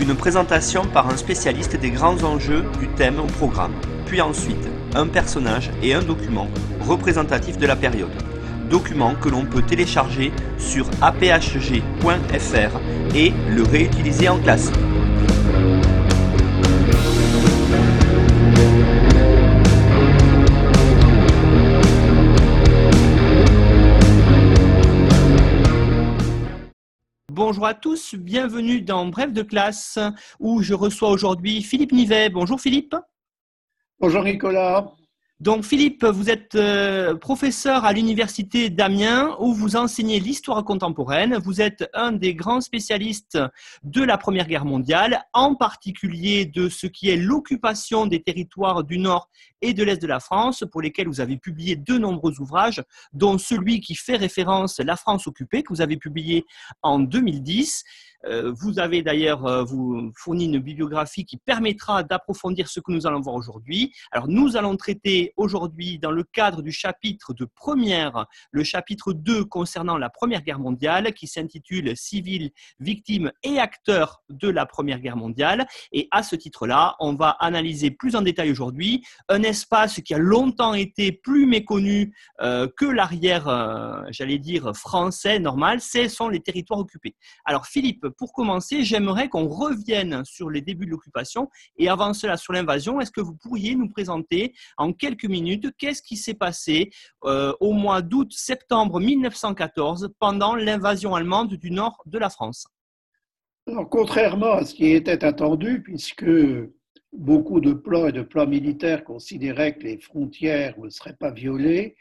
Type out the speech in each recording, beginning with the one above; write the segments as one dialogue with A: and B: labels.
A: une présentation par un spécialiste des grands enjeux du thème au programme, puis ensuite un personnage et un document représentatif de la période. Document que l'on peut télécharger sur aphg.fr et le réutiliser en classe. Bonjour à tous, bienvenue dans Bref de classe où je reçois aujourd'hui Philippe Nivet. Bonjour Philippe.
B: Bonjour Nicolas.
A: Donc Philippe, vous êtes euh, professeur à l'université d'Amiens où vous enseignez l'histoire contemporaine. Vous êtes un des grands spécialistes de la Première Guerre mondiale, en particulier de ce qui est l'occupation des territoires du nord et de l'est de la France, pour lesquels vous avez publié de nombreux ouvrages, dont celui qui fait référence La France occupée, que vous avez publié en 2010. Euh, vous avez d'ailleurs euh, vous fourni une bibliographie qui permettra d'approfondir ce que nous allons voir aujourd'hui. Alors nous allons traiter aujourd'hui dans le cadre du chapitre de première, le chapitre 2 concernant la Première Guerre mondiale qui s'intitule Civils, victimes et acteurs de la Première Guerre mondiale. Et à ce titre-là, on va analyser plus en détail aujourd'hui un espace qui a longtemps été plus méconnu euh, que l'arrière, j'allais dire, français normal, ce sont les territoires occupés. Alors Philippe, pour commencer, j'aimerais qu'on revienne sur les débuts de l'occupation et avant cela sur l'invasion. Est-ce que vous pourriez nous présenter en quelques minutes qu'est-ce qui s'est passé euh, au mois d'août-septembre 1914 pendant l'invasion allemande du nord de la France?
B: Alors, contrairement à ce qui était attendu, puisque beaucoup de plans et de plans militaires considéraient que les frontières ne seraient pas violées,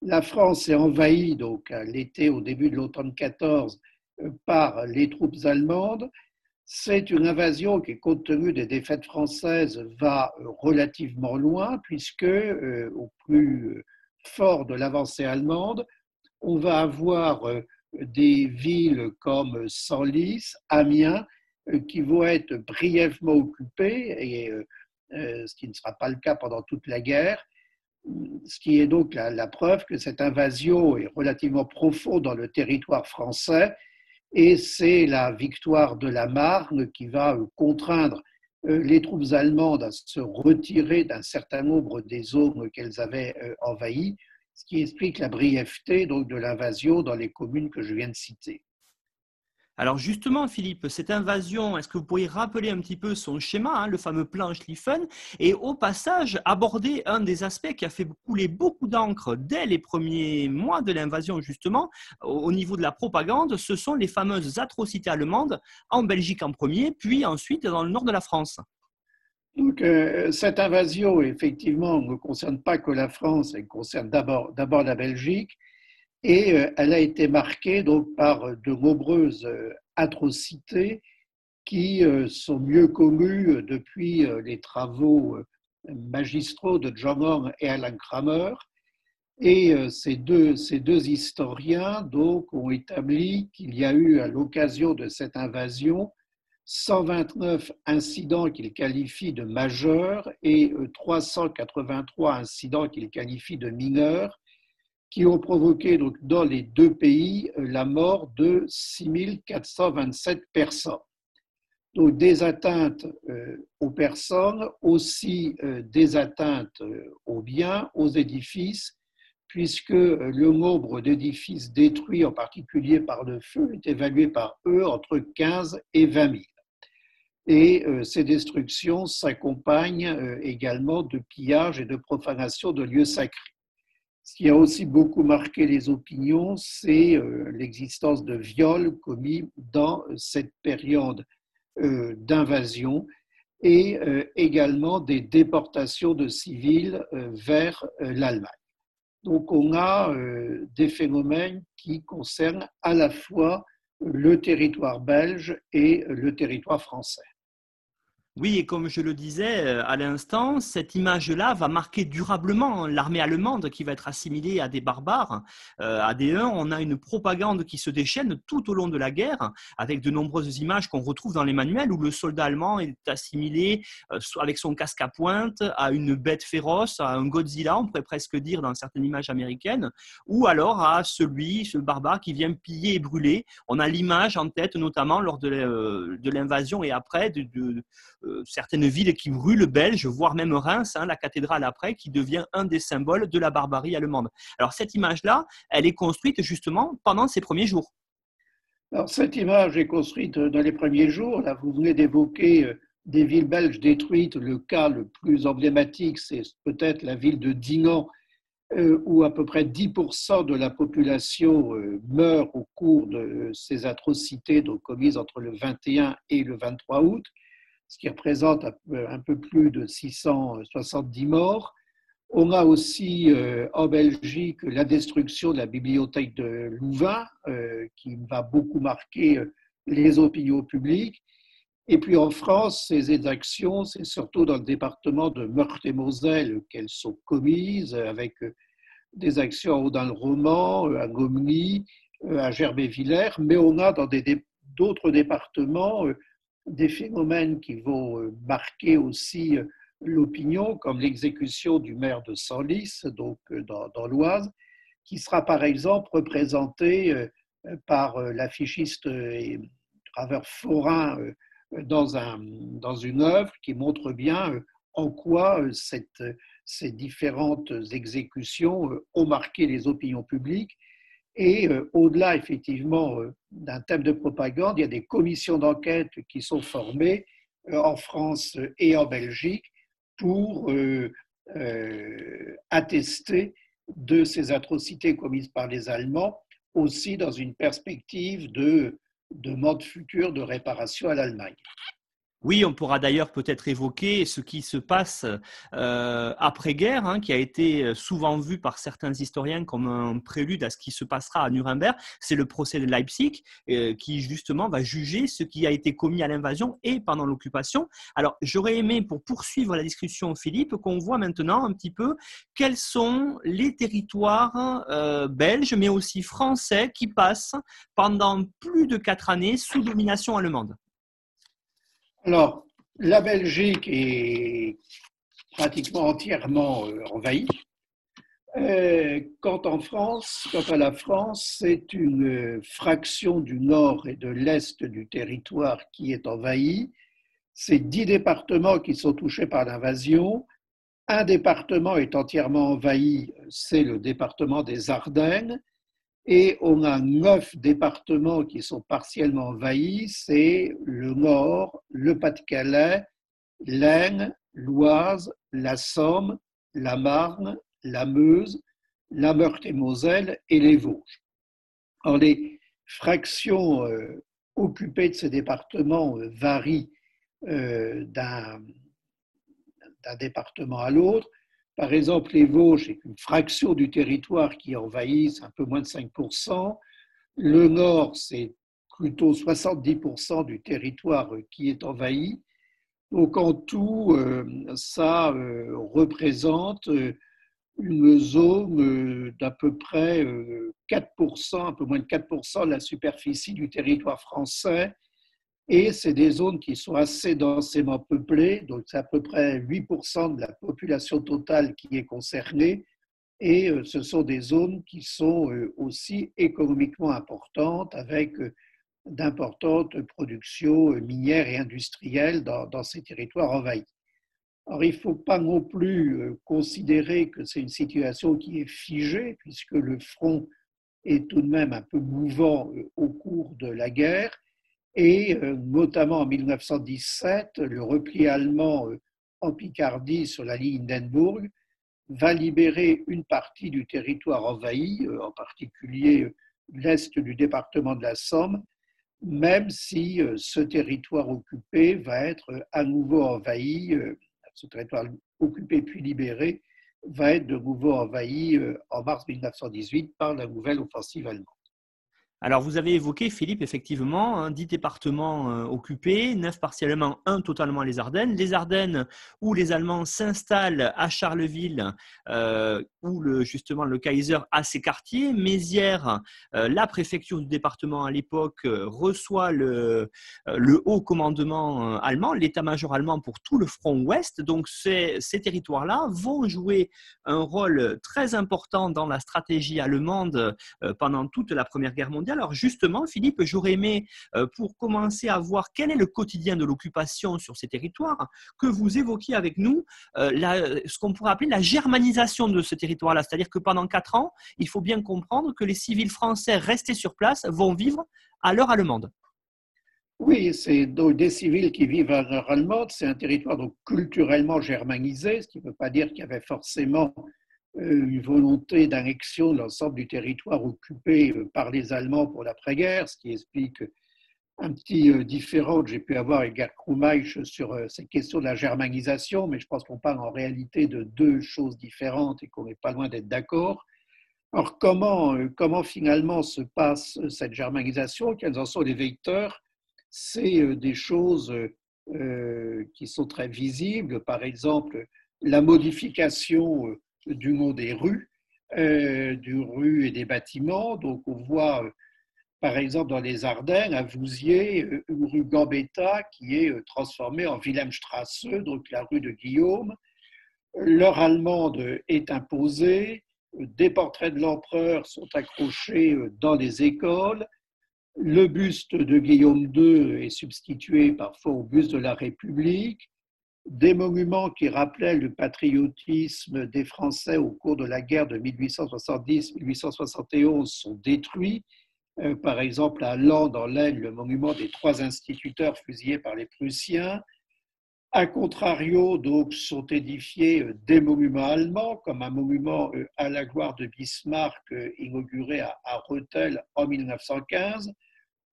B: la France est envahie donc à l'été, au début de l'automne 14, par les troupes allemandes. C'est une invasion qui, compte tenu des défaites françaises, va relativement loin, puisque euh, au plus fort de l'avancée allemande, on va avoir euh, des villes comme Senlis, Amiens, euh, qui vont être brièvement occupées, et ce qui ne sera pas le cas pendant toute la guerre, ce qui est donc la preuve que cette invasion est relativement profonde dans le territoire français et c'est la victoire de la Marne qui va euh, contraindre euh, les troupes allemandes à se retirer d'un certain nombre des zones qu'elles avaient euh, envahies, ce qui explique la brièveté de l'invasion dans les communes que je viens de citer.
A: Alors justement, Philippe, cette invasion, est-ce que vous pourriez rappeler un petit peu son schéma, hein, le fameux plan Schlieffen, et au passage aborder un des aspects qui a fait couler beaucoup d'encre dès les premiers mois de l'invasion, justement, au niveau de la propagande, ce sont les fameuses atrocités allemandes, en Belgique en premier, puis ensuite dans le nord de la France.
B: Donc, euh, cette invasion, effectivement, ne concerne pas que la France, elle concerne d'abord la Belgique et euh, elle a été marquée donc par de nombreuses euh, atrocités qui euh, sont mieux connues depuis les travaux magistraux de John Horn et Alan Kramer. Et ces deux, ces deux historiens donc, ont établi qu'il y a eu à l'occasion de cette invasion 129 incidents qu'ils qualifient de majeurs et 383 incidents qu'ils qualifient de mineurs, qui ont provoqué donc, dans les deux pays euh, la mort de 6427 personnes. Donc des atteintes euh, aux personnes, aussi euh, des atteintes aux biens, aux édifices, puisque le nombre d'édifices détruits, en particulier par le feu, est évalué par eux entre 15 et 20 000. Et ces destructions s'accompagnent également de pillages et de profanation de lieux sacrés. Ce qui a aussi beaucoup marqué les opinions, c'est euh, l'existence de viols commis dans cette période euh, d'invasion et euh, également des déportations de civils vers l'Allemagne. Donc on a des phénomènes qui concernent à la fois le territoire belge et le territoire français.
A: Oui, et comme je le disais euh, à l'instant, cette image-là va marquer durablement l'armée allemande qui va être assimilée à des barbares, euh, à des Huns. On a une propagande qui se déchaîne tout au long de la guerre, avec de nombreuses images qu'on retrouve dans les manuels où le soldat allemand est assimilé euh, avec son casque à pointe à une bête féroce, à un Godzilla, on pourrait presque dire dans certaines images américaines, ou alors à celui, ce barbare qui vient piller et brûler. On a l'image en tête, notamment lors de l'invasion et après de, certaines villes qui brûlent belges, voire même Reims, hein, la cathédrale après, qui devient un des symboles de la barbarie allemande. Alors cette image-là, elle est construite justement pendant ces premiers jours.
B: Alors cette image est construite dans les premiers jours. Là, vous venez d'évoquer euh, des villes belges détruites. Le cas le plus emblématique, c'est peut-être la ville de Dinan, euh, où à peu près 10% de la population meurt au cours de ces atrocités commises entre le 21 et le 23 août ce qui représente un peu plus de 670 morts. On a aussi euh, en Belgique la destruction de la bibliothèque de Louvain, euh, qui va beaucoup marquer euh, les opinions publiques. Et puis en France, ces exactions, c'est surtout dans le département de Meurthe-et-Moselle qu'elles sont commises, avec des actions dans le roman, à Gomny, à Gerbet-Villers, mais on a dans d'autres départements des phénomènes qui vont euh, marquer aussi euh, l'opinion, comme l'exécution du maire de Senlis, donc euh, dans, l'Oise, qui sera par exemple représenté par l'affichiste et graveur forain dans, un, dans une œuvre qui montre bien en quoi ces différentes exécutions ont marqué les opinions publiques et euh, au-delà, effectivement, euh, d'un thème de propagande, il y a des commissions d'enquête qui sont formées euh, en France et en Belgique pour attester de ces atrocités commises par les Allemands, aussi dans une perspective de demande future de réparation à l'Allemagne.
A: Oui, on pourra d'ailleurs peut-être évoquer ce qui se passe euh, après-guerre, hein, qui a été euh, souvent vu par certains historiens comme un prélude à ce qui se passera à Nuremberg. C'est le procès de Leipzig euh, qui justement va juger ce qui a été commis à l'invasion et pendant l'occupation. Alors j'aurais aimé, pour poursuivre la discussion, Philippe, qu'on voit maintenant un petit peu quels sont les territoires belges, mais aussi français, qui passent pendant plus de quatre années sous domination allemande.
B: Alors, la Belgique est pratiquement entièrement euh, envahie. Euh, quant à la France, c'est une fraction du nord et de l'est du territoire qui est envahie. C'est dix départements qui sont touchés par l'invasion. Un département est entièrement envahi, c'est le département des Ardennes. Et on a neuf départements qui sont partiellement envahis, c'est le Nord, le Pas-de-Calais, l'Aisne, l'Oise, la Somme, la Marne, la Meuse, la Meurthe-et-Moselle et les Vosges. Alors, les fractions euh, occupées de ces départements euh, varient euh, d'un département à l'autre. Par exemple, les Vosges, c'est une fraction du territoire qui envahit, c'est un peu moins de 5%. Le Nord, c'est plutôt 70% du territoire qui est envahi. Donc en tout, euh, ça euh, représente euh, une zone d'à peu près 4%, un peu moins de 4% de la superficie du territoire français et c'est des zones qui sont assez densément peuplées, donc c'est à peu près 8% de la population totale qui est concernée, et euh, ce sont des zones qui sont euh, aussi économiquement importantes, avec euh, d'importantes productions minières et industrielles dans, ces territoires envahis. Alors, il ne faut pas non plus considérer que c'est une situation qui est figée, puisque le front est tout de même un peu mouvant au cours de la guerre et euh, notamment en 1917, le repli allemand euh, en Picardie sur la ligne d'Enbourg va libérer une partie du territoire envahi, euh, en particulier l'est du département de la Somme, même si ce territoire occupé va être à nouveau envahi, ce territoire occupé puis libéré va être de nouveau envahi en mars 1918 par la nouvelle offensive allemande.
A: Alors, vous avez évoqué, Philippe, effectivement, 10 hein, départements euh, occupés, 9 partiellement, 1 totalement les Ardennes. Les Ardennes, où les Allemands s'installent à Charleville, euh, où le, justement le Kaiser a ses quartiers. Mézières, euh, la préfecture du département à l'époque, reçoit le, le, haut commandement allemand, l'état-major allemand pour tout le front ouest. Donc, ces, ces territoires-là vont jouer un rôle très important dans la stratégie allemande pendant toute la Première Guerre mondiale alors justement, Philippe, j'aurais aimé, euh, pour commencer à voir quel est le quotidien de l'occupation sur ces territoires, que vous évoquiez avec nous euh, ce qu'on pourrait appeler la germanisation de ce territoire-là. C'est-à-dire que pendant quatre ans, il faut bien comprendre que les civils français restés sur place vont vivre à l'heure allemande.
B: Oui, c'est des civils qui vivent à l'heure allemande. C'est un territoire donc culturellement germanisé, ce qui ne veut pas dire qu'il y avait forcément une volonté d'annexion de l'ensemble du territoire occupé euh, par les Allemands pour l'après-guerre, ce qui explique un petit euh, différent que j'ai pu avoir avec Gerd sur cette question de la germanisation, mais je pense qu'on parle en réalité de deux choses différentes et qu'on n'est pas loin d'être d'accord. Alors comment, comment finalement se passe cette germanisation? Quels en sont les vecteurs? C'est des choses qui sont très visibles, par exemple la modification du nom des rues, euh, du et des bâtiments. Donc on voit euh, par exemple dans les Ardennes, à Vouziers, euh, une rue Gambetta qui est transformée en Wilhelmstrasse, donc la rue de Guillaume. L'heure allemande est imposée, des portraits de l'empereur sont accrochés dans les écoles, le buste de Guillaume II est substitué parfois au buste de la République, des monuments qui rappelaient le patriotisme des Français au cours de la guerre de 1870-1871 sont détruits. Euh, par exemple, à Land, en l'Aisne, le monument des trois instituteurs fusillés par les Prussiens. A contrario, donc, sont édifiés euh, des monuments allemands, comme un monument euh, à la gloire de Bismarck inauguré à Rethel en 1915,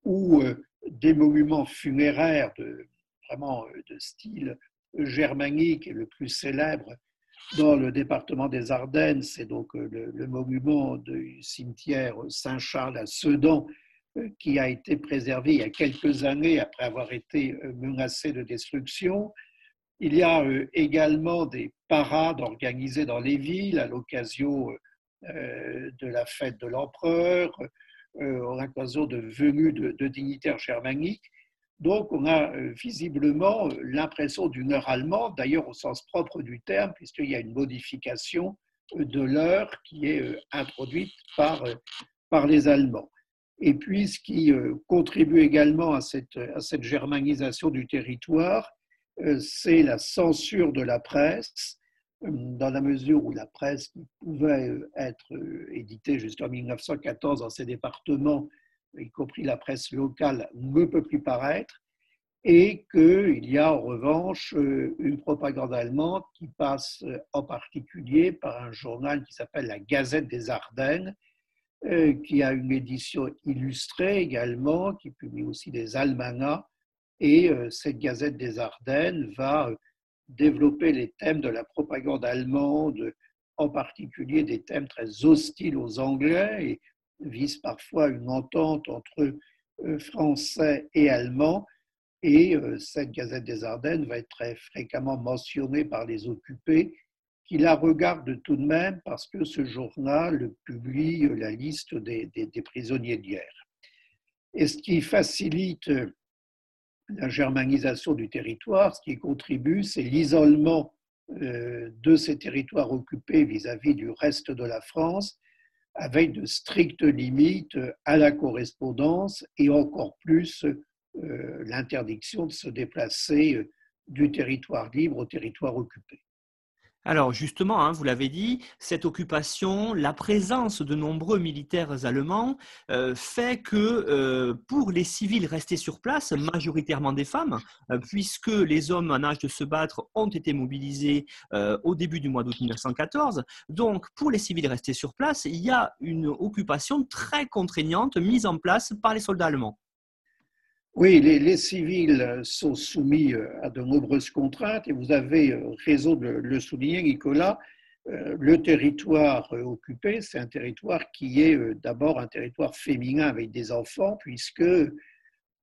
B: ou des monuments funéraires de, vraiment de style germanique le plus célèbre dans le département des Ardennes, c'est donc euh, le, monument du cimetière Saint-Charles à Sedan, euh, qui a été préservé il y a quelques années après avoir été euh, menacé de destruction. Il y a également des parades organisées dans les villes à l'occasion de la fête de l'empereur, à l'occasion de venues de dignitaires germaniques. Donc, on a euh, visiblement euh, l'impression d'une heure allemande, d'ailleurs au sens propre du terme, puisqu'il y a une modification euh, de l'heure qui est introduite par, par les Allemands. Et puis, ce qui contribue également à cette, à cette germanisation du territoire, c'est la censure de la presse, dans la mesure où la presse qui pouvait être éditée jusqu'en 1914 dans ces départements y compris la presse locale, ne peut plus paraître, et qu'il y a en revanche euh, une propagande allemande qui passe euh, en particulier par un journal qui s'appelle la Gazette des Ardennes, euh, qui a une édition illustrée également, qui publie aussi des almanachs, et cette Gazette des Ardennes va développer les thèmes de la propagande allemande, en particulier des thèmes très hostiles aux Anglais, et vise parfois une entente entre euh, Français et Allemands. Et euh, cette Gazette des Ardennes va être très fréquemment mentionnée par les occupés, qui la regardent tout de même parce que ce journal publie la liste des, prisonniers de guerre. Et ce qui facilite la germanisation du territoire, ce qui contribue, c'est l'isolement euh, de ces territoires occupés vis-à-vis du reste de la France avec de strictes limites à la correspondance et encore plus euh, l'interdiction de se déplacer euh, du territoire libre au territoire occupé.
A: Alors justement, hein, vous l'avez dit, cette occupation, la présence de nombreux militaires allemands euh, fait que euh, pour les civils restés sur place, majoritairement des femmes, euh, puisque les hommes en âge de se battre ont été mobilisés au début du mois d'août 1914, donc pour les civils restés sur place, il y a une occupation très contraignante mise en place par les soldats allemands.
B: Oui, les, civils sont soumis euh, à de nombreuses contraintes et vous avez euh, raison de le souligner, Nicolas. le territoire occupé, c'est un territoire qui est d'abord un territoire féminin avec des enfants, puisque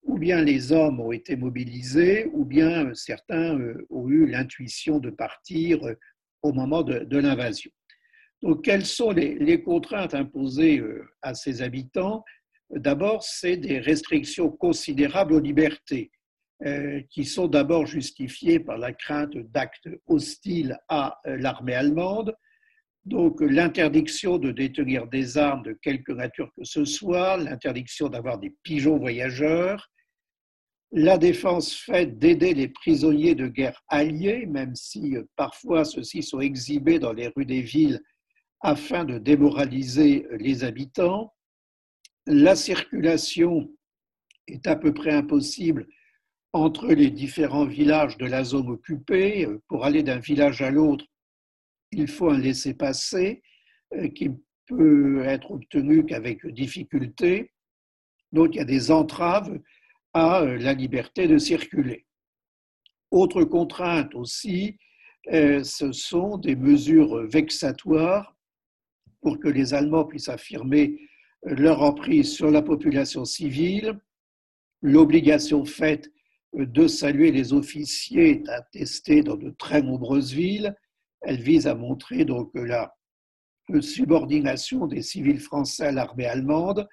B: ou bien les hommes ont été mobilisés, ou bien certains ont eu l'intuition de partir au moment de, l'invasion. Donc, quelles sont les, contraintes imposées à ces habitants? D'abord, c'est des restrictions considérables aux libertés, euh, qui sont d'abord justifiées par la crainte d'actes hostiles à euh, l'armée allemande, donc l'interdiction de détenir des armes de quelque nature que ce soit, l'interdiction d'avoir des pigeons voyageurs, la défense faite d'aider les prisonniers de guerre alliés, même si euh, parfois ceux-ci sont exhibés dans les rues des villes afin de démoraliser les habitants, la circulation est à peu près impossible entre les différents villages de la zone occupée. Pour aller d'un village à l'autre, il faut un laissez-passer euh, qui peut être obtenu qu'avec difficulté. Donc il y a des entraves à euh, la liberté de circuler. Autre contrainte aussi, euh, ce sont des mesures vexatoires pour que les Allemands puissent affirmer leur emprise sur la population civile, l'obligation faite de saluer les officiers est attestée dans de très nombreuses villes. Elle vise à montrer donc la subordination des civils français à l'armée allemande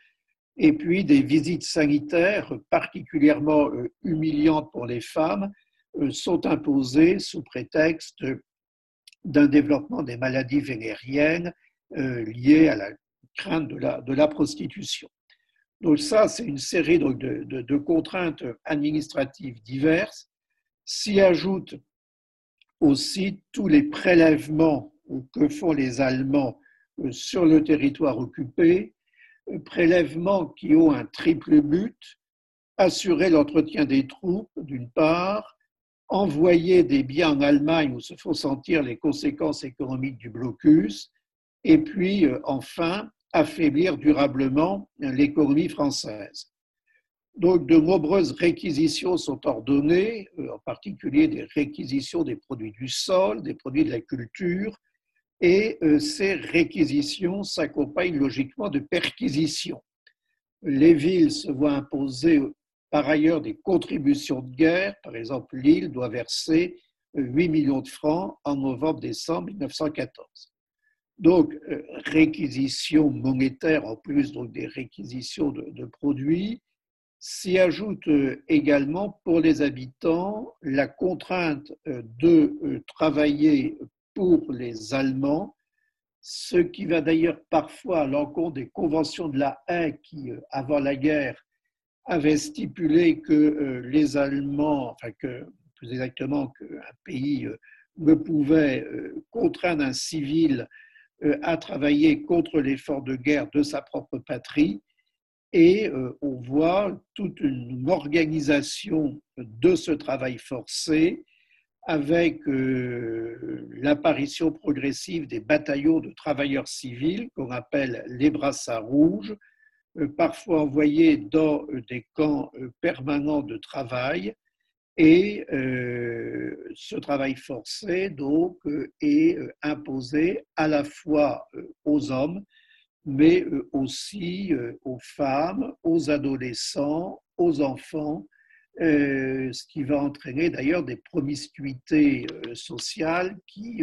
B: et puis des visites sanitaires particulièrement euh, humiliantes pour les femmes euh, sont imposées sous prétexte d'un développement des maladies vénériennes euh, liées à la crainte de la, prostitution. Donc ça, c'est une série de, de, de, contraintes administratives diverses. S'y ajoutent aussi tous les prélèvements que font les Allemands euh, sur le territoire occupé, euh, prélèvements qui ont un triple but, assurer l'entretien des troupes, d'une part, envoyer des biens en Allemagne où se font sentir les conséquences économiques du blocus, et puis euh, enfin affaiblir durablement l'économie française. Donc, de nombreuses réquisitions sont ordonnées, euh, en particulier des réquisitions des produits du sol, des produits de la culture, et euh, ces réquisitions s'accompagnent logiquement de perquisitions. Les villes se voient imposer par ailleurs des contributions de guerre. Par exemple, Lille doit verser 8 millions de francs en novembre-décembre 1914. Donc, euh, réquisition monétaire en plus donc des réquisitions de, produits. S'y ajoute euh, également pour les habitants la contrainte euh, de travailler pour les Allemands, ce qui va d'ailleurs parfois à l'encontre des conventions de la haie qui, avant la guerre, avaient stipulé que les Allemands, enfin que plus exactement qu'un pays ne pouvait contraindre un civil euh, à travailler contre l'effort de guerre de sa propre patrie. Et euh, on voit toute une organisation de ce travail forcé avec euh, l'apparition progressive des bataillons de travailleurs civils qu'on appelle les brassards rouges, parfois envoyés dans des camps permanents de travail et euh, ce travail forcé, donc, euh, est euh, imposé à la fois aux hommes, mais aussi aux femmes, aux adolescents, aux enfants, ce qui va entraîner d'ailleurs des promiscuités sociales qui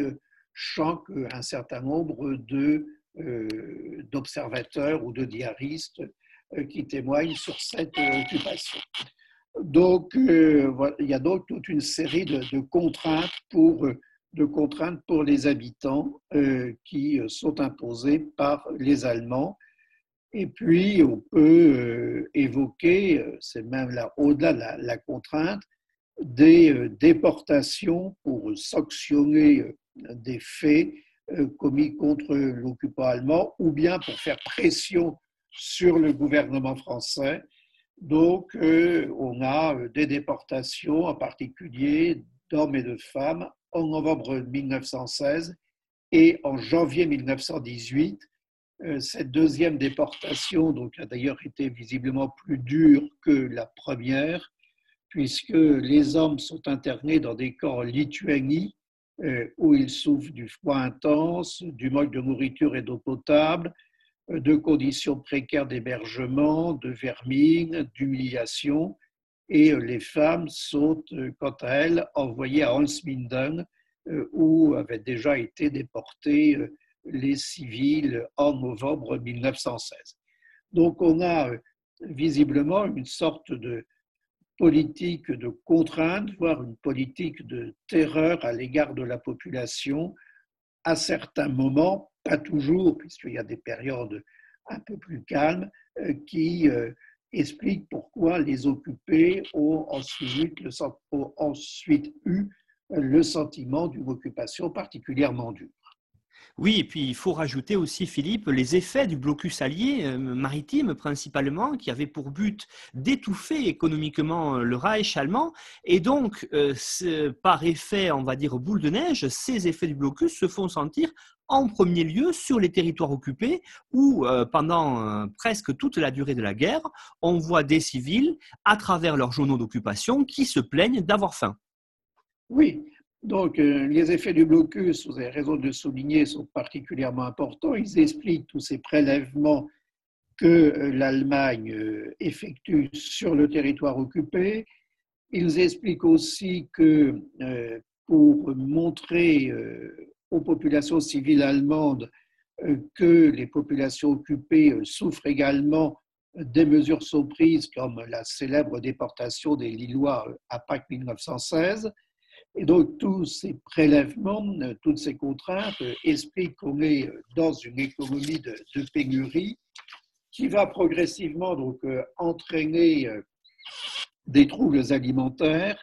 B: choquent un certain nombre d'observateurs ou de diaristes qui témoignent sur cette occupation. Donc, euh, il y a toute une série de, contraintes, pour, de contraintes pour les habitants euh, qui sont imposées par les Allemands. Et puis, on peut euh, évoquer, c'est même là, au-delà de la, contrainte, des déportations pour sanctionner des faits commis contre l'occupant allemand ou bien pour faire pression sur le gouvernement français donc, euh, on a euh, des déportations, en particulier d'hommes et de femmes, en novembre 1916 et en janvier 1918. Euh, cette deuxième déportation donc, a d'ailleurs été visiblement plus dure que la première, puisque les hommes sont internés dans des camps en Lituanie où ils souffrent du froid intense, du manque de nourriture et d'eau potable, de conditions précaires d'hébergement, de vermine, d'humiliation. Et les femmes sont, quant à elles, envoyées à Holzminden, où avaient déjà été déportés les civils en novembre 1916. Donc on a visiblement une sorte de politique de contrainte, voire une politique de terreur à l'égard de la population à certains moments, pas toujours, puisqu'il y a des périodes un peu plus calmes, euh, qui euh, expliquent pourquoi les occupés ont ensuite, ont ensuite eu le sentiment d'une occupation particulièrement dure.
A: Oui, et puis il faut rajouter aussi, Philippe, les effets du blocus allié euh, maritime principalement, qui avait pour but d'étouffer économiquement euh, le Reich allemand. Et donc, euh, par effet, on va dire boule de neige, ces effets du blocus se font sentir en premier lieu sur les territoires occupés où, pendant presque toute la durée de la guerre, on voit des civils, à travers leurs journaux d'occupation, qui se plaignent d'avoir faim.
B: Oui, donc, euh, les effets du blocus, vous avez raison de le souligner, sont particulièrement importants. Ils expliquent tous ces prélèvements que euh, l'Allemagne euh, effectue sur le territoire occupé. Ils expliquent aussi que pour montrer aux populations civiles allemandes que les populations occupées souffrent également des mesures sont prises, comme la célèbre déportation des Lillois à Pâques 1916, et donc, tous ces prélèvements, toutes ces contraintes expliquent qu'on est dans une économie de, pénurie qui va progressivement donc, euh, entraîner euh, des troubles alimentaires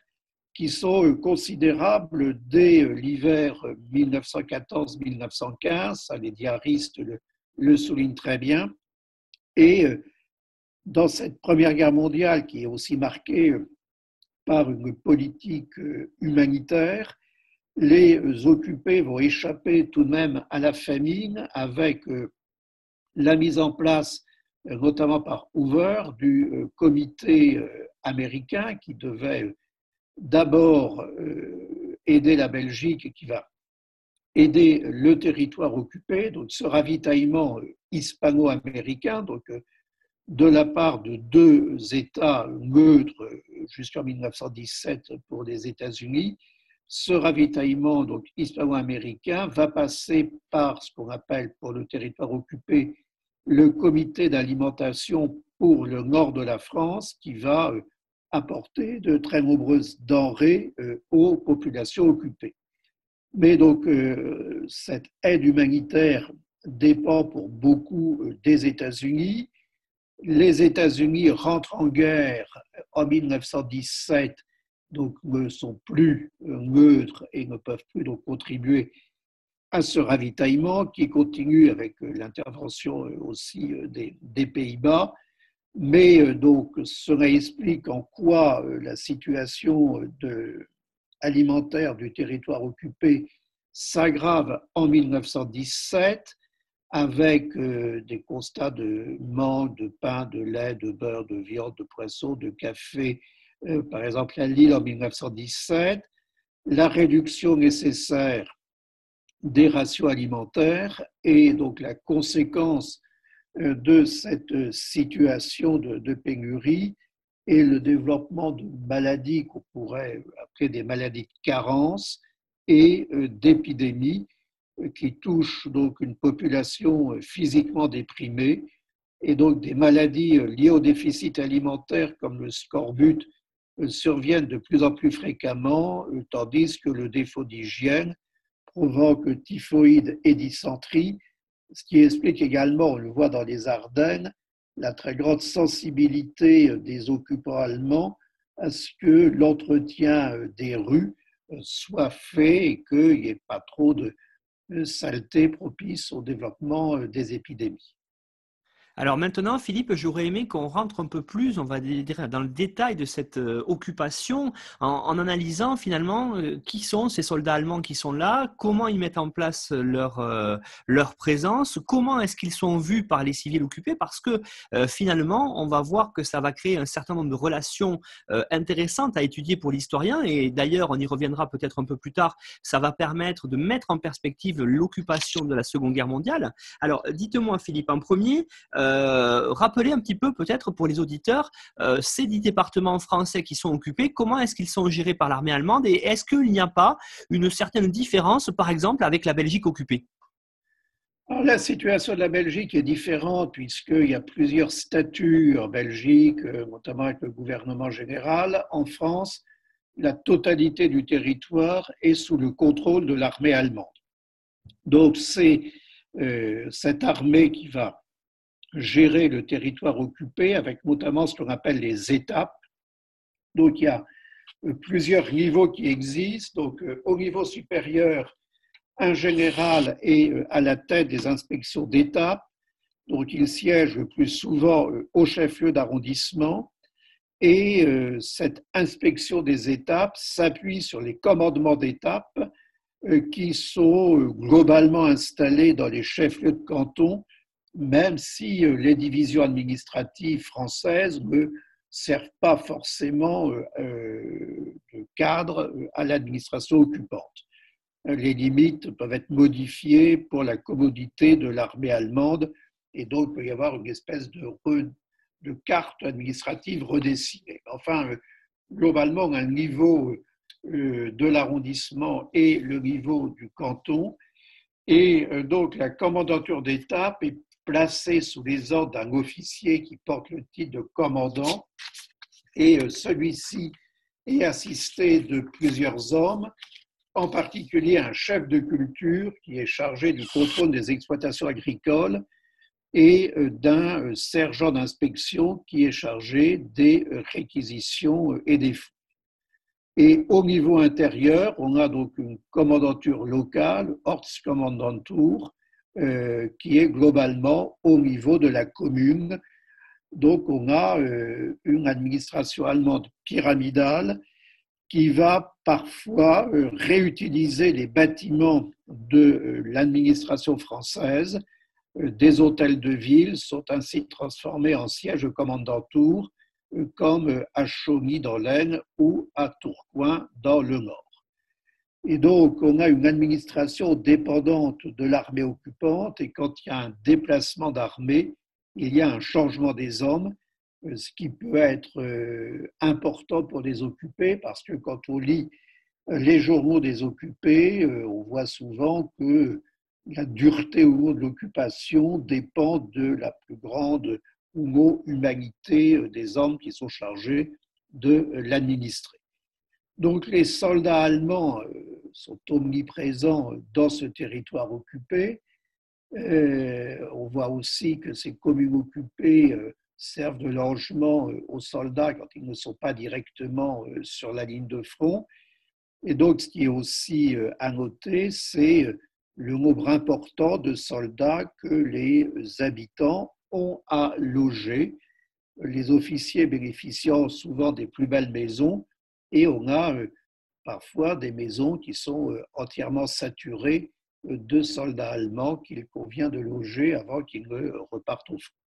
B: qui sont considérables dès l'hiver 1914-1915. Les diaristes le, le soulignent très bien. Et euh, dans cette Première Guerre mondiale, qui est aussi marquée par une politique euh, humanitaire, les occupés vont échapper tout de même à la famine avec euh, la mise en place, euh, notamment par Hoover, du comité américain qui devait d'abord aider la Belgique et qui va aider le territoire occupé, donc ce ravitaillement hispano-américain, donc de la part de deux États neutres jusqu'en 1917 pour les États-Unis, ce ravitaillement donc hispano-américain va passer par ce qu'on appelle pour le territoire occupé le comité d'alimentation pour le nord de la France qui va euh, apporter de très nombreuses denrées euh, aux populations occupées. Mais donc euh, cette aide humanitaire dépend pour beaucoup des États-Unis les États-Unis rentrent en guerre en 1917, donc ne sont plus neutres et ne peuvent plus donc contribuer à ce ravitaillement qui continue avec l'intervention aussi des, Pays-Bas. Mais donc cela explique en quoi la situation alimentaire du territoire occupé s'aggrave en 1917 avec euh, des constats de manque de pain, de lait, de beurre, de viande, de poisson, de café, euh, par exemple à Lille en 1917, la réduction nécessaire des rations alimentaires et donc la conséquence euh, de cette situation de, de pénurie et le développement de maladies qu'on pourrait appeler des maladies de carence et d'épidémies qui touche donc une population euh, physiquement déprimée et donc des maladies euh, liées au déficit alimentaire comme le scorbut euh, surviennent de plus en plus fréquemment, tandis que le défaut d'hygiène provoque typhoïde et dysenterie, ce qui explique également, on le voit dans les Ardennes, la très grande sensibilité des occupants allemands à ce que l'entretien des rues soit fait et qu'il n'y ait pas trop de, saleté propice au développement euh, des épidémies.
A: Alors maintenant, Philippe, j'aurais aimé qu'on rentre un peu plus, on va dire, dans le détail de cette euh, occupation, en, analysant finalement euh, qui sont ces soldats allemands qui sont là, comment ils mettent en place leur, euh, leur présence, comment est-ce qu'ils sont vus par les civils occupés, parce que finalement, on va voir que ça va créer un certain nombre de relations intéressantes à étudier pour l'historien, et d'ailleurs, on y reviendra peut-être un peu plus tard, ça va permettre de mettre en perspective l'occupation de la Seconde Guerre mondiale. Alors, dites-moi, Philippe, en premier, rappeler un petit peu peut-être pour les auditeurs euh, ces dix départements français qui sont occupés, comment est-ce qu'ils sont gérés par l'armée allemande et est-ce qu'il n'y a pas une certaine différence, par exemple, avec la Belgique occupée?
B: La situation de la Belgique est différente puisqu'il y a plusieurs statuts en Belgique, euh, notamment avec le gouvernement général. En France, la totalité du territoire est sous le contrôle de l'armée allemande. Donc c'est cette armée qui va gérer le territoire occupé avec notamment ce qu'on appelle les étapes. Donc il y a euh, plusieurs niveaux qui existent. Donc euh, au niveau supérieur, un général est euh, à la tête des inspections d'étapes. Donc il siège le plus souvent au chef-lieu d'arrondissement. Et cette inspection des étapes s'appuie sur les commandements d'étapes qui sont globalement installés dans les chefs-lieux de canton même si euh, les divisions administratives françaises ne servent pas forcément euh, euh, de cadre à l'administration occupante. Les limites peuvent être modifiées pour la commodité de l'armée allemande et donc il peut y avoir une espèce de, carte administrative redessinée. Enfin, globalement, un niveau de l'arrondissement et le niveau du canton. Et donc la commandanture d'étape est placé sous les ordres d'un officier qui porte le titre de commandant, et euh, celui-ci est assisté de plusieurs hommes, en particulier un chef de culture qui est chargé du contrôle des exploitations agricoles et euh, d'un euh, sergent d'inspection qui est chargé des réquisitions et des fonds. Et au niveau intérieur, on a donc une commandanture locale, Ortskommandantur, euh, qui est globalement au niveau de la commune. Donc on a euh, une administration allemande pyramidale qui va parfois euh, réutiliser les bâtiments de l'administration française. Des hôtels de ville sont ainsi transformés en sièges de commandanture, comme à Chauny dans l'Aisne ou à Tourcoing dans le Nord. Et donc, on a une administration dépendante de l'armée occupante, et quand il y a un déplacement d'armée, il y a un changement des hommes, euh, ce qui peut être euh, important pour les occupés, parce que quand on lit euh, les journaux des occupés, on voit souvent que la dureté non de l'occupation dépend de la plus grande humanité des hommes qui sont chargés de l'administrer. Donc les soldats allemands sont omniprésents dans ce territoire occupé. Euh, on voit aussi que ces communes occupées euh, servent de logement aux soldats quand ils ne sont pas directement sur la ligne de front. Et donc, ce qui est aussi à noter, c'est le nombre important de soldats que les habitants ont à loger, les officiers bénéficiant souvent des plus belles maisons, et on a euh, parfois des maisons qui sont euh, entièrement saturées euh, de soldats allemands qu'il convient de loger avant qu'ils ne repartent au front.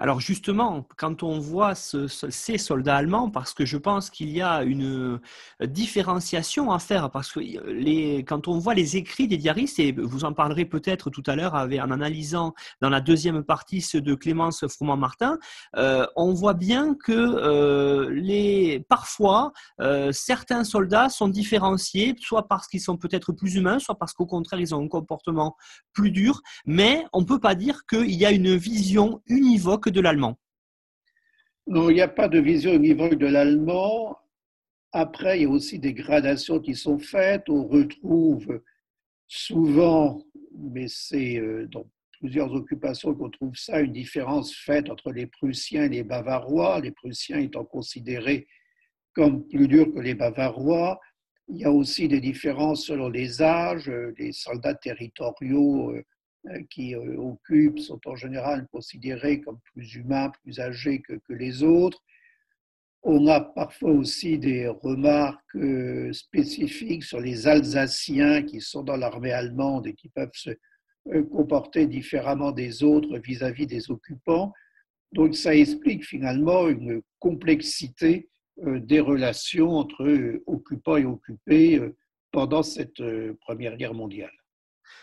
A: Alors justement, quand on voit ces soldats allemands, parce que je pense qu'il y a une euh, différenciation à faire, parce que euh, quand on voit les écrits des diaristes, et vous en parlerez peut-être tout à l'heure en analysant dans la deuxième partie ceux de Clémence Froment-Martin, euh, on voit bien que parfois certains soldats sont différenciés, soit parce qu'ils sont peut-être plus humains, soit parce qu'au contraire ils ont un comportement plus dur, mais on ne peut pas dire qu'il y a une vision univoque de l'allemand
B: Non, il n'y a pas de vision univoque de l'allemand. Après, il y a aussi des gradations qui sont faites. On retrouve souvent, mais c'est euh, dans plusieurs occupations qu'on trouve ça, une différence faite entre les Prussiens et les Bavarois, les Prussiens étant considérés comme plus durs que les Bavarois. Il y a aussi des différences selon les âges. Les soldats territoriaux euh, qui occupent sont en général considérés comme plus humains, plus âgés que, les autres. On a parfois aussi des remarques spécifiques sur les Alsaciens qui sont dans l'armée allemande et qui peuvent se comporter différemment des autres vis-à-vis des occupants. Donc ça explique finalement une complexité euh, des relations entre occupants et occupés euh, pendant cette euh, Première Guerre mondiale.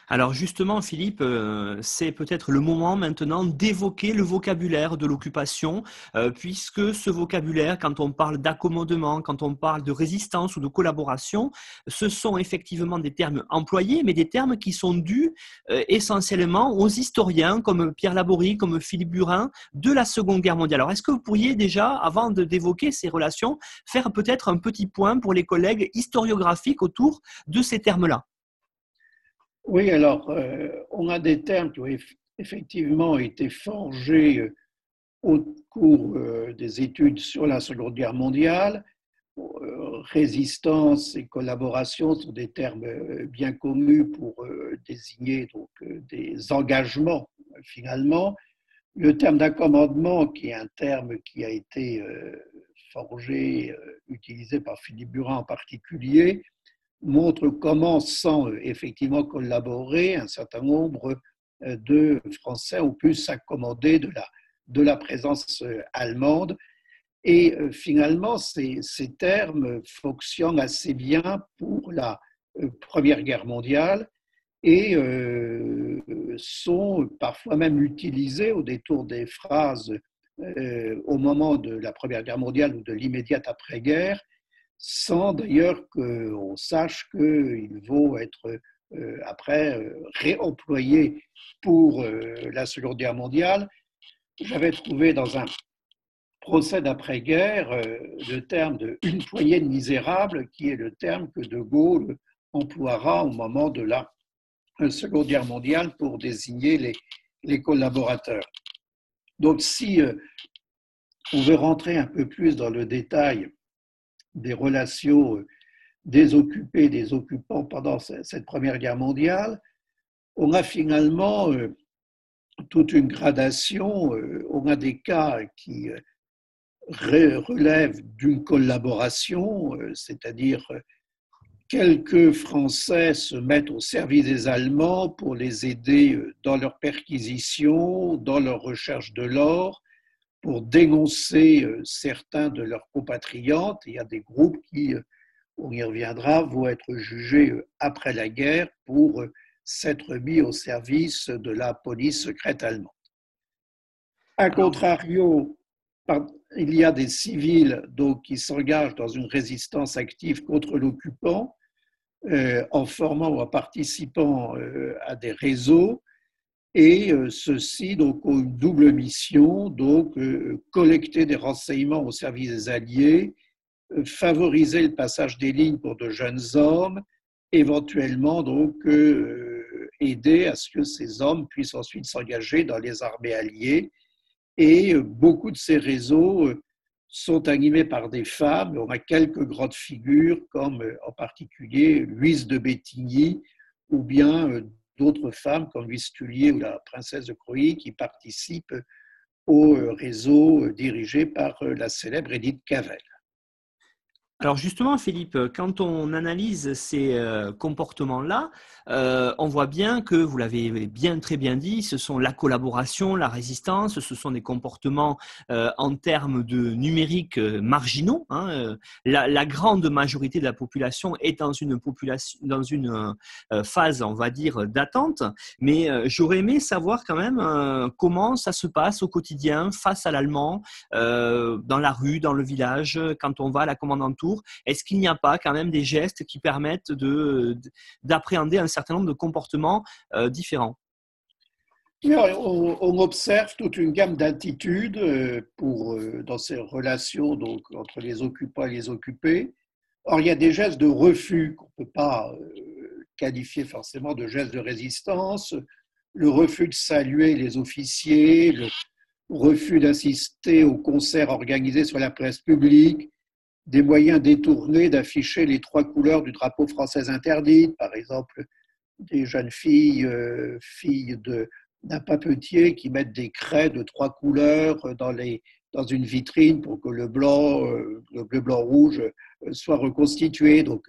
A: Alors justement, Philippe, euh, c'est peut-être le moment maintenant d'évoquer le vocabulaire de l'occupation, euh, puisque ce vocabulaire, quand on parle d'accommodement, quand on parle de résistance ou de collaboration, ce sont effectivement des termes employés, mais des termes qui sont dus euh, essentiellement aux historiens comme Pierre Laborie, comme Philippe Burin, de la Seconde Guerre mondiale. Alors est-ce que vous pourriez déjà, avant d'évoquer ces relations, faire peut-être un petit point pour les collègues historiographiques autour de ces termes-là?
B: Oui, alors, euh, on a des termes qui ont effectivement été forgés euh, au cours euh, des études sur la Seconde Guerre mondiale. résistance et collaboration sont des termes bien connus pour désigner donc, des engagements, finalement. Le terme d'accommodement, qui est un terme qui a été forgé, utilisé par Philippe Burin en particulier, montre comment, sans euh, effectivement collaborer, un certain nombre euh, de Français ont pu s'accommoder de la, de la présence euh, allemande. Et finalement, ces, ces, termes fonctionnent assez bien pour la Première Guerre mondiale et sont parfois même utilisés au détour des phrases au moment de la Première Guerre mondiale ou de l'immédiate après-guerre sans d'ailleurs qu'on sache qu'il vaut être euh, après euh, réemployé pour euh, la Seconde Guerre mondiale. J'avais trouvé dans un procès d'après-guerre le terme de une poignée de misérables, qui est le terme que De Gaulle emploiera au moment de la Seconde Guerre mondiale pour désigner les collaborateurs. Donc si on veut rentrer un peu plus dans le détail des relations euh, des occupés, des occupants pendant cette Première Guerre mondiale, on a finalement euh, toute une gradation. Euh, on a des cas qui relèvent d'une collaboration, c'est-à-dire quelques Français se mettent au service des Allemands pour les aider dans leur perquisition, dans leur recherche de l'or, pour dénoncer euh, certains de leurs compatriotes. Il y a des groupes qui, euh, on y reviendra, vont être jugés euh, après la guerre pour s'être mis au service de la police secrète allemande. A contrario, il y a des civils donc, qui s'engagent dans une résistance active contre l'occupant en formant ou en participant à des réseaux et euh, ceux-ci donc, ont une double mission, donc euh, collecter des renseignements au service des Alliés, euh, favoriser le passage des lignes pour de jeunes hommes, éventuellement donc aider à ce que ces hommes puissent ensuite s'engager dans les armées alliées. Et beaucoup de ces réseaux sont animés par des femmes. On a quelques grandes figures, comme en particulier Louise de Bétigny ou bien d'autres femmes comme Louise Tullier ou la princesse de Croy qui participent au réseau dirigé par la célèbre Edith Cavell.
A: Alors justement, Philippe, quand on analyse ces euh, comportements-là, euh, on voit bien que, vous l'avez bien très bien dit, ce sont la collaboration, la résistance, ce sont des comportements euh, en termes de numérique marginaux. Hein, la, grande majorité de la population est dans une, dans une phase, on va dire, d'attente, mais j'aurais aimé savoir quand même comment ça se passe au quotidien face à l'allemand, dans la rue, dans le village, quand on va à la commandante est-ce qu'il n'y a pas quand même des gestes qui permettent d'appréhender un certain nombre de comportements euh, différents?
B: On, observe toute une gamme d'attitudes euh, euh, dans ces relations donc, entre les occupants et les occupés. Or, il y a des gestes de refus qu'on ne peut pas qualifier forcément de gestes de résistance, le refus de saluer les officiers, le refus d'assister aux concerts organisés sur la presse publique, des moyens détournés d'afficher les trois couleurs du drapeau français interdit, par exemple des jeunes filles, filles d'un papetier qui mettent des craies de trois couleurs dans, les, dans une vitrine pour que le blanc, le bleu, blanc, rouge soit reconstitué. Donc,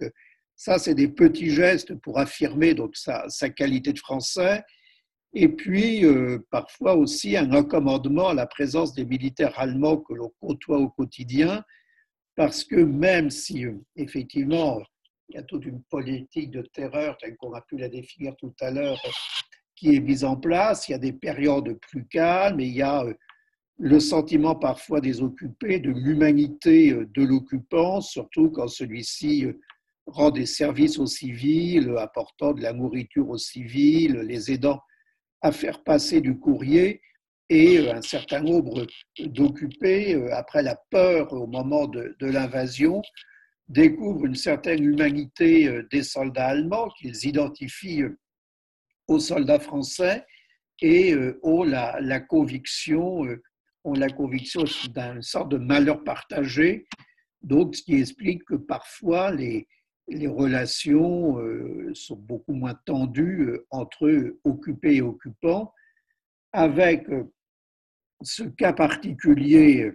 B: ça, c'est des petits gestes pour affirmer donc, sa, sa qualité de français. Et puis, euh, parfois aussi, un recommandement à la présence des militaires allemands que l'on côtoie au quotidien, parce que même si, euh, effectivement, il y a toute une politique de terreur, telle qu'on a pu la définir tout à l'heure, qui est mise en place, il y a des périodes plus calmes et il y a euh, le sentiment parfois des occupés de l'humanité de l'occupant, surtout quand celui-ci rend des services aux civils, apportant de la nourriture aux civils, les aidant à faire passer du courrier et euh, un certain nombre d'occupés, euh, après la peur au moment de, l'invasion, découvrent une certaine humanité euh, des soldats allemands qu'ils identifient aux soldats français et ont la, conviction, ont la conviction d'un sorte de malheur partagé. Donc, ce qui explique que parfois les, les relations sont beaucoup moins tendues entre occupés et occupants, avec ce cas particulier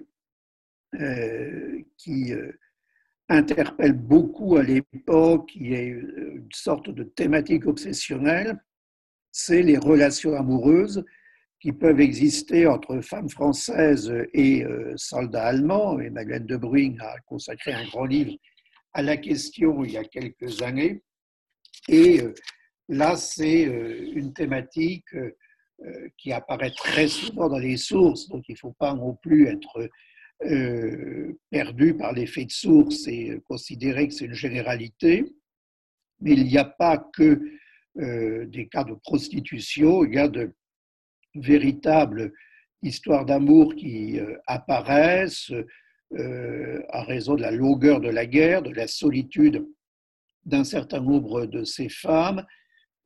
B: qui interpelle beaucoup à l'époque, qui est une sorte de thématique obsessionnelle, c'est les relations amoureuses qui peuvent exister entre femmes françaises et soldats allemands. Et Madeleine de Bruyne a consacré un grand livre à la question il y a quelques années. Et euh, là, c'est euh, une thématique euh, qui apparaît très souvent dans les sources, donc il ne faut pas non plus être perdu par l'effet de source et considérer que c'est une généralité. Mais il n'y a pas que des cas de prostitution, il y a de véritables histoires d'amour qui apparaissent, euh, à raison de la longueur de la guerre, de la solitude d'un certain nombre de ces femmes,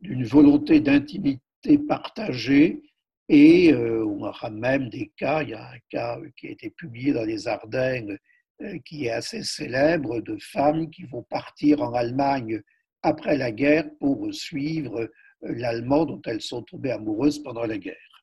B: d'une volonté d'intimité partagée. Et euh, on aura même des cas, il y a un cas qui a été publié dans les Ardennes euh, qui est assez célèbre, de femmes qui vont partir en Allemagne après la guerre pour suivre l'allemand dont elles sont tombées amoureuses pendant la guerre.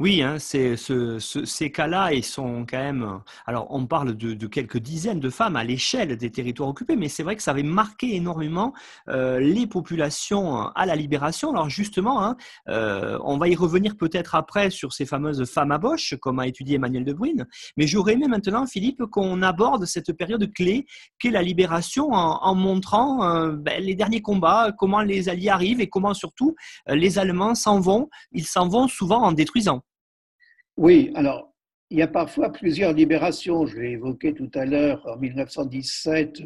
A: Oui, hein, c'est, ces cas-là, ils sont quand même. Alors, on parle de, quelques dizaines de femmes à l'échelle des territoires occupés, mais c'est vrai que ça avait marqué énormément euh, les populations à la libération. Alors, justement, hein, euh, on va y revenir peut-être après sur ces fameuses femmes à Bosch, comme a étudié Emmanuel de Bruyne. Mais j'aurais aimé maintenant, Philippe, qu'on aborde cette période clé qu'est la libération en, montrant euh, ben, les derniers combats, comment les Alliés arrivent et comment surtout les Allemands s'en vont. Ils s'en vont souvent en détruisant.
B: Oui, alors il y a parfois plusieurs libérations. Je l'ai évoqué tout à l'heure, en 1917,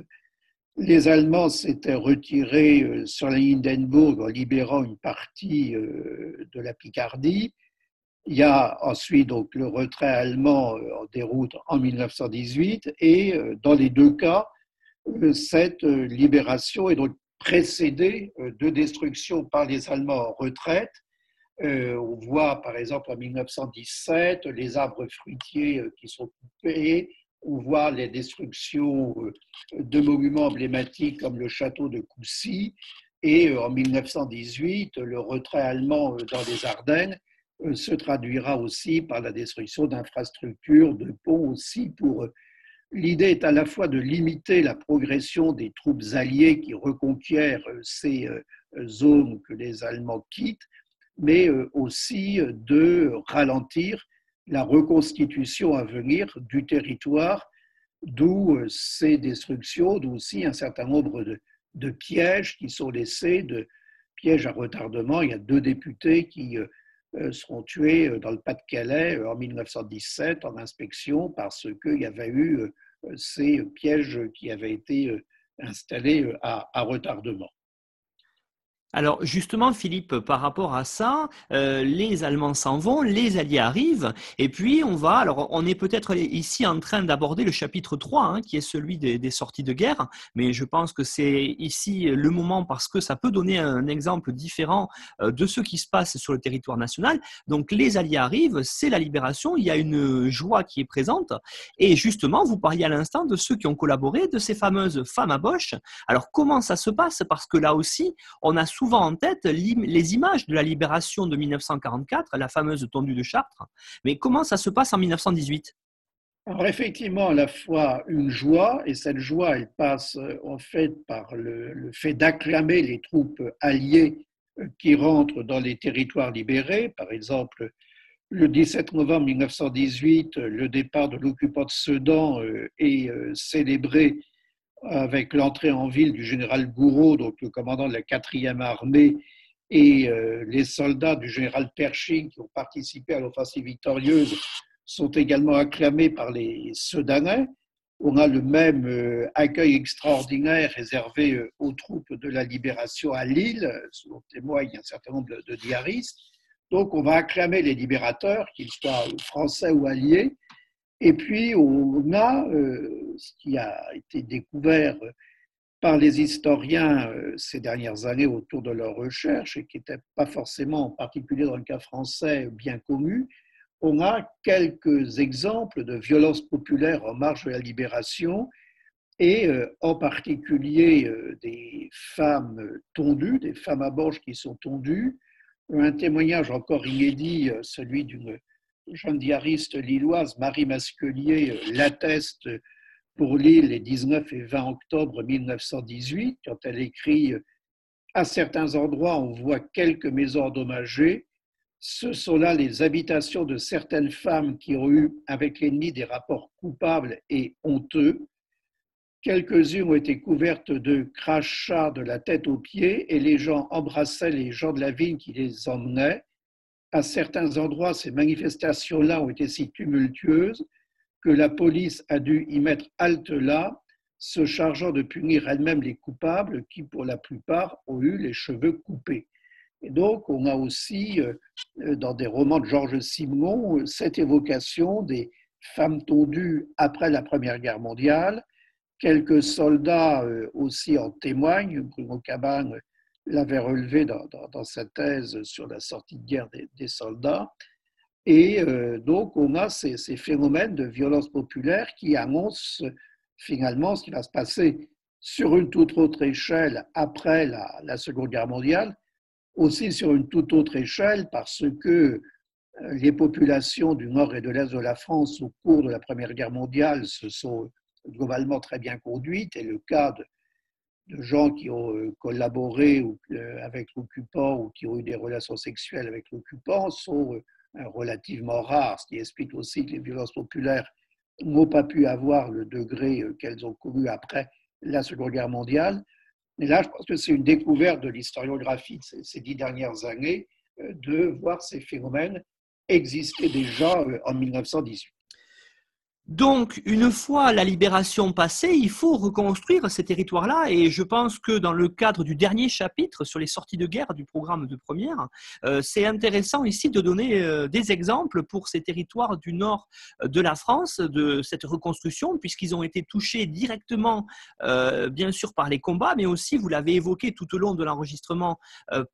B: les Allemands s'étaient retirés euh, sur la ligne en libérant une partie euh, de la Picardie. Il y a ensuite donc le retrait allemand euh, en déroute en 1918 et dans les deux cas, cette libération est donc précédée de destruction par les Allemands en retraite euh, on voit par exemple en 1917 les arbres fruitiers euh, qui sont coupés, on voit les destructions euh, de monuments emblématiques comme le château de Coucy, et en 1918, le retrait allemand dans les Ardennes se traduira aussi par la destruction d'infrastructures, de ponts aussi pour L'idée est à la fois de limiter la progression des troupes alliées qui reconquièrent ces zones que les Allemands quittent, mais euh, aussi de ralentir la reconstitution à venir du territoire, d'où euh, ces destructions, d'où aussi un certain nombre de, pièges qui sont laissés, de pièges à retardement. Il y a deux députés qui euh, seront tués dans le Pas-de-Calais en 1917 en inspection parce qu'il y avait eu ces pièges qui avaient été installés à retardement.
A: Alors justement, Philippe, par rapport à ça, euh, les Allemands s'en vont, les Alliés arrivent, et puis on va, alors on est peut-être ici en train d'aborder le chapitre 3, hein, qui est celui des, sorties de guerre, mais je pense que c'est ici le moment parce que ça peut donner un exemple différent euh, de ce qui se passe sur le territoire national. Donc les Alliés arrivent, c'est la libération, il y a une joie qui est présente, et justement, vous parliez à l'instant de ceux qui ont collaboré, de ces fameuses femmes à Bosch. Alors comment ça se passe? Parce que là aussi, on a souvent en tête les images de la libération de 1944, la fameuse tondue de Chartres. Mais comment ça se passe en 1918
B: alors effectivement, à la fois une joie, et cette joie, elle passe euh, en fait par le, fait d'acclamer les troupes alliées euh, qui rentrent dans les territoires libérés. Par exemple, le 17 novembre 1918, le départ de l'occupant de Sedan euh, est célébré avec l'entrée en ville du général Gouraud, donc le commandant de la 4e armée, et les soldats du général Pershing qui ont participé à l'offensive victorieuse sont également acclamés par les Soudanais. On a le même euh, accueil extraordinaire réservé euh, aux troupes de la libération à Lille, selon témoigne un certain nombre de diaristes. Donc on va acclamer les libérateurs, qu'ils soient français ou alliés. Et puis on a euh, ce qui a été découvert par les historiens ces dernières années autour de leurs recherches et qui n'était pas forcément, en particulier dans le cas français, bien connu, on a quelques exemples de violences populaires en marge de la libération et euh, en particulier euh, des femmes tondues, des femmes à borges qui sont tondues. Un témoignage encore inédit, euh, celui d'une jeune diariste lilloise, Marie Masquelier, l'atteste pour Lille les 19 et 20 octobre 1918, quand elle écrit À certains endroits, on voit quelques maisons endommagées, ce sont là les habitations de certaines femmes qui ont eu avec l'ennemi des rapports coupables et honteux. Quelques-unes ont été couvertes de crachats de la tête aux pieds et les gens embrassaient les gens de la ville qui les emmenaient. À certains endroits, ces manifestations-là ont été si tumultueuses que la police a dû y mettre halte là, se chargeant de punir elle-même les coupables qui, pour la plupart, ont eu les cheveux coupés. Et donc, on a aussi, euh, euh, dans des romans de Georges Simon, cette évocation des femmes tondues après la Première Guerre mondiale. Quelques soldats euh, aussi en témoignent. Bruno Cabane l'avait relevé dans, sa thèse sur la sortie de guerre des, soldats. Et donc, on a ces, phénomènes de violence populaire qui annoncent finalement ce qui va se passer sur une toute autre échelle après la Seconde Guerre mondiale, aussi sur une toute autre échelle parce que euh, les populations du nord et de l'est de la France au cours de la Première Guerre mondiale se sont globalement très bien conduites. Et le cas de, gens qui ont euh, collaboré euh, avec l'occupant ou qui ont eu des relations sexuelles avec l'occupant sont relativement rares, ce qui explique aussi que les violences populaires n'ont pas pu avoir le degré qu'elles ont connu après la Seconde Guerre mondiale. Et là, je pense que c'est une découverte de l'historiographie de ces, dix dernières années euh, de voir ces phénomènes exister déjà euh, en 1918.
A: Donc, une fois la libération passée, il faut reconstruire ces territoires-là. Et je pense que dans le cadre du dernier chapitre sur les sorties de guerre du programme de première, euh, c'est intéressant ici de donner euh, des exemples pour ces territoires du nord de la France de cette reconstruction, puisqu'ils ont été touchés directement, euh, bien sûr, par les combats, mais aussi, vous l'avez évoqué tout au long de l'enregistrement,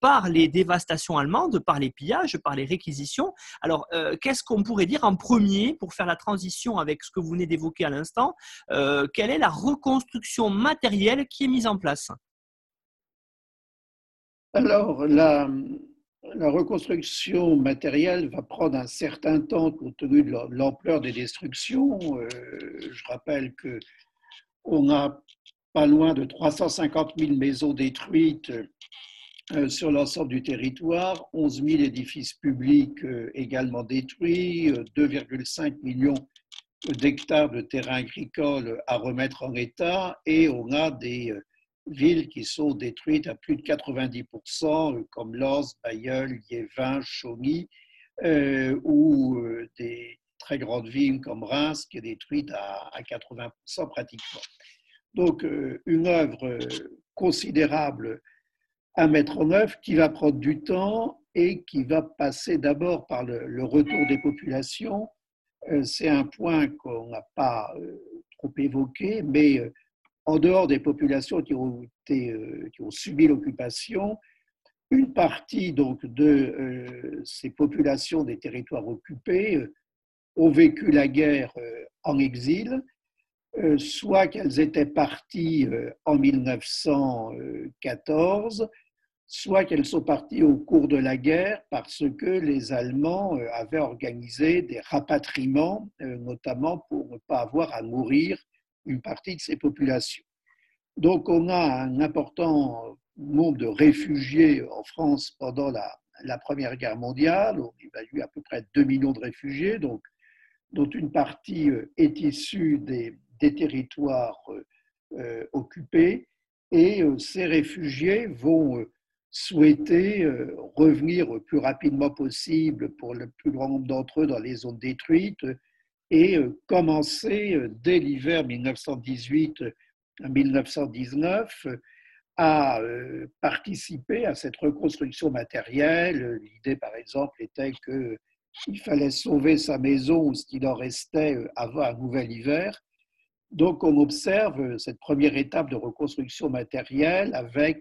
A: par les dévastations allemandes, par les pillages, par les réquisitions. Alors, qu'est-ce qu'on pourrait dire en premier pour faire la transition avec ce que vous venez d'évoquer à l'instant, euh, quelle est la reconstruction matérielle qui est mise en place?
B: Alors, la, reconstruction matérielle va prendre un certain temps compte tenu de l'ampleur des destructions. Euh, je rappelle que on a pas loin de 350 000 maisons détruites euh, sur l'ensemble du territoire, 11 000 édifices publics également détruits, 2,5 millions d'hectares de terrain agricole à remettre en état et on a des euh, villes qui sont détruites à plus de 90%, euh, comme Lens, Bayeul, Liévin, Chauny, euh, ou des très grandes villes comme Reims qui est détruite à, 80% pratiquement. Donc une œuvre considérable à mettre en œuvre qui va prendre du temps et qui va passer d'abord par le, retour des populations c'est un point qu'on n'a pas euh, trop évoqué, mais euh, en dehors des populations qui ont, qui ont subi l'occupation, une partie donc de ces populations des territoires occupés ont vécu la guerre en exil, soit qu'elles étaient parties en 1914, soit qu'elles sont parties au cours de la guerre parce que les Allemands euh, avaient organisé des rapatriements, euh, notamment pour ne pas avoir à mourir une partie de ces populations. Donc on a un important nombre de réfugiés en France pendant la, Première Guerre mondiale, on évalue à peu près 2 millions de réfugiés, dont une partie euh, est issue des, territoires occupés, et ces réfugiés vont souhaiter euh, revenir le plus rapidement possible pour le plus grand nombre d'entre eux dans les zones détruites et euh, commencer euh, dès l'hiver 1918-1919 à participer à cette reconstruction matérielle. L'idée, par exemple, était qu'il fallait sauver sa maison ou ce qu'il en restait avant un nouvel hiver. Donc, on observe cette première étape de reconstruction matérielle avec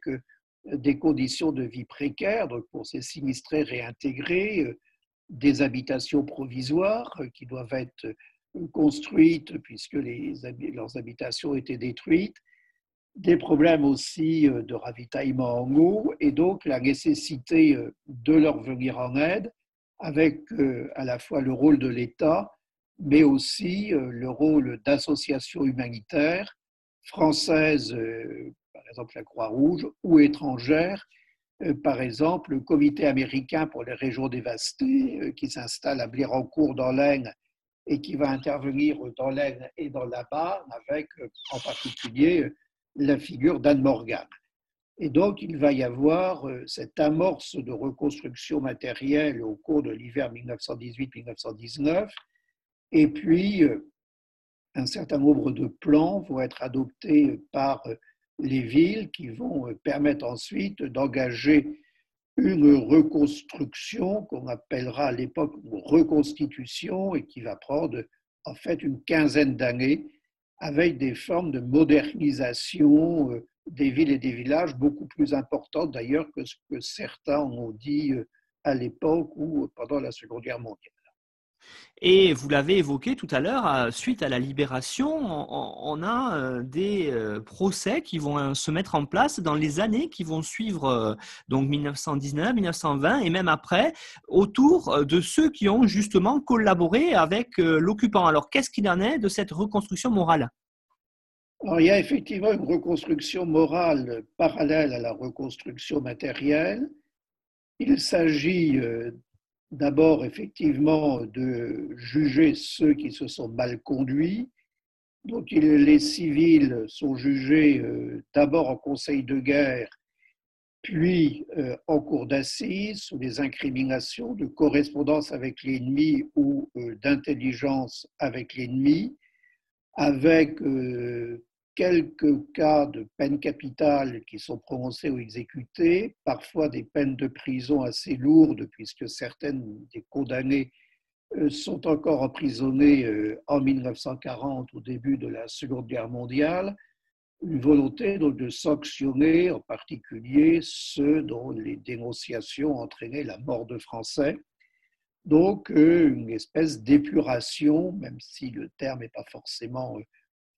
B: des conditions de vie précaires, donc pour ces sinistrés réintégrés, euh, des habitations provisoires euh, qui doivent être euh, construites puisque leurs habitations étaient détruites, des problèmes aussi de ravitaillement en eau et donc la nécessité de leur venir en aide avec à la fois le rôle de l'État, mais aussi le rôle d'associations humanitaires françaises par exemple la Croix-Rouge, ou étrangères, euh, par exemple le Comité américain pour les régions dévastées, euh, qui s'installe à Blérancourt dans l'Aisne et qui va intervenir dans l'Aisne et dans la Barre, avec euh, en particulier la figure d'Anne Morgan. Et donc, il va y avoir cette amorce de reconstruction matérielle au cours de l'hiver 1918-1919. Et puis, un certain nombre de plans vont être adoptés par les villes qui vont euh, permettre ensuite d'engager une reconstruction qu'on appellera à l'époque reconstitution et qui va prendre en fait une quinzaine d'années avec des formes de modernisation euh, des villes et des villages beaucoup plus importantes d'ailleurs que ce que certains ont dit euh, à l'époque ou pendant la Seconde Guerre mondiale.
A: Et vous l'avez évoqué tout à l'heure, euh, suite à la libération, on, a euh, des euh, procès qui vont se mettre en place dans les années qui vont suivre, donc 1919, 1920 et même après, autour de ceux qui ont justement collaboré avec l'occupant. Alors, qu'est-ce qu'il en est de cette reconstruction morale?
B: Il y a effectivement une reconstruction morale parallèle à la reconstruction matérielle. Il s'agit d'abord effectivement de juger ceux qui se sont mal conduits. Donc les civils sont jugés euh, d'abord en conseil de guerre, puis euh, en cour d'assises sous les incriminations de correspondance avec l'ennemi ou euh, d'intelligence avec l'ennemi, avec quelques cas de peine capitale qui sont prononcées ou exécutées, parfois des peines de prison assez lourdes, puisque certaines des condamnés euh, sont encore emprisonnés euh, en 1940, au début de la Seconde Guerre mondiale, une volonté donc de sanctionner en particulier ceux dont les dénonciations entraînaient la mort de Français. Donc euh, une espèce d'épuration, même si le terme n'est pas forcément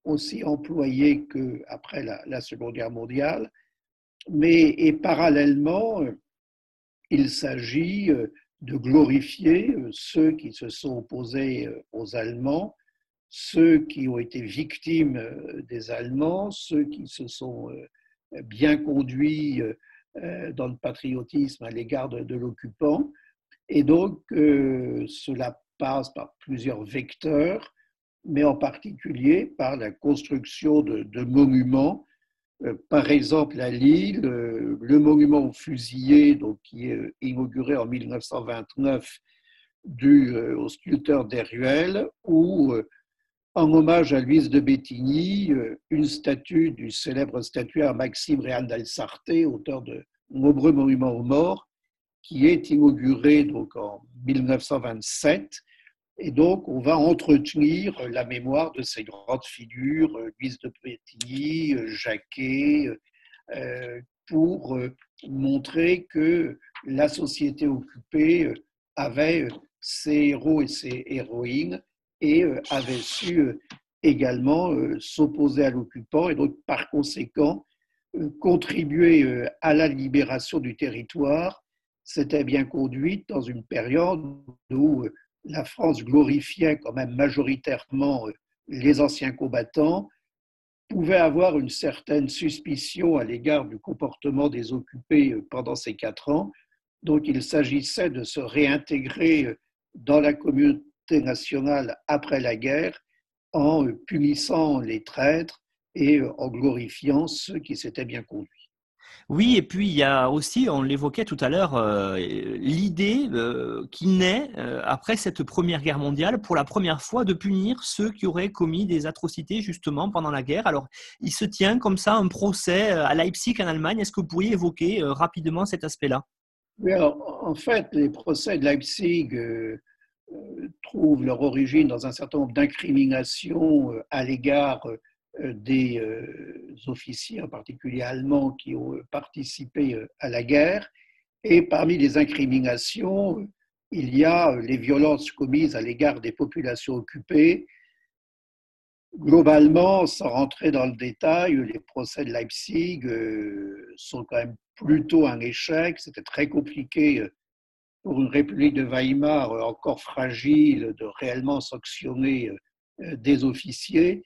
B: aussi employé qu'après la, Seconde Guerre mondiale, mais et parallèlement, il s'agit euh, de glorifier euh, ceux qui se sont opposés euh, aux Allemands, ceux qui ont été victimes des Allemands, ceux qui se sont bien conduits dans le patriotisme à l'égard de, l'occupant. Et donc, cela passe par plusieurs vecteurs mais en particulier par la construction de, monuments. Euh, par exemple, à Lille, euh, le monument aux fusillés, donc, qui est euh, inauguré en 1929 du, au sculpteur Deruel, ou en hommage à Louise de Bétigny, une statue du célèbre statuaire Maxime Réal d'Alsarté, auteur de nombreux monuments aux morts, qui est inauguré donc en 1927 et donc, on va entretenir la mémoire de ces grandes figures, euh, Louise de Pétigny, euh, Jacquet, euh, pour montrer que la société occupée avait ses héros et ses héroïnes et avait su également s'opposer à l'occupant et donc par conséquent contribué à la libération du territoire. S'était bien conduite dans une période où la France glorifiait quand même majoritairement les anciens combattants, pouvait avoir une certaine suspicion à l'égard du comportement des occupés pendant ces quatre ans. Donc il s'agissait de se réintégrer dans la communauté nationale après la guerre en punissant les traîtres et en glorifiant ceux qui s'étaient bien conduits.
A: Oui, et puis il y a aussi, on l'évoquait tout à l'heure, euh, l'idée euh, qui naît euh, après cette Première Guerre mondiale pour la première fois de punir ceux qui auraient commis des atrocités justement pendant la guerre. Alors, il se tient comme ça un procès à Leipzig en Allemagne. Est-ce que vous pourriez évoquer rapidement cet aspect-là?
B: En fait, les procès de Leipzig trouvent leur origine dans un certain nombre d'incriminations à l'égard des euh, officiers, en particulier allemands, qui ont participé euh, à la guerre. Et parmi les incriminations, il y a les violences commises à l'égard des populations occupées. Globalement, sans rentrer dans le détail, les procès de Leipzig sont quand même plutôt un échec. C'était très compliqué pour une République de Weimar encore fragile de réellement sanctionner des officiers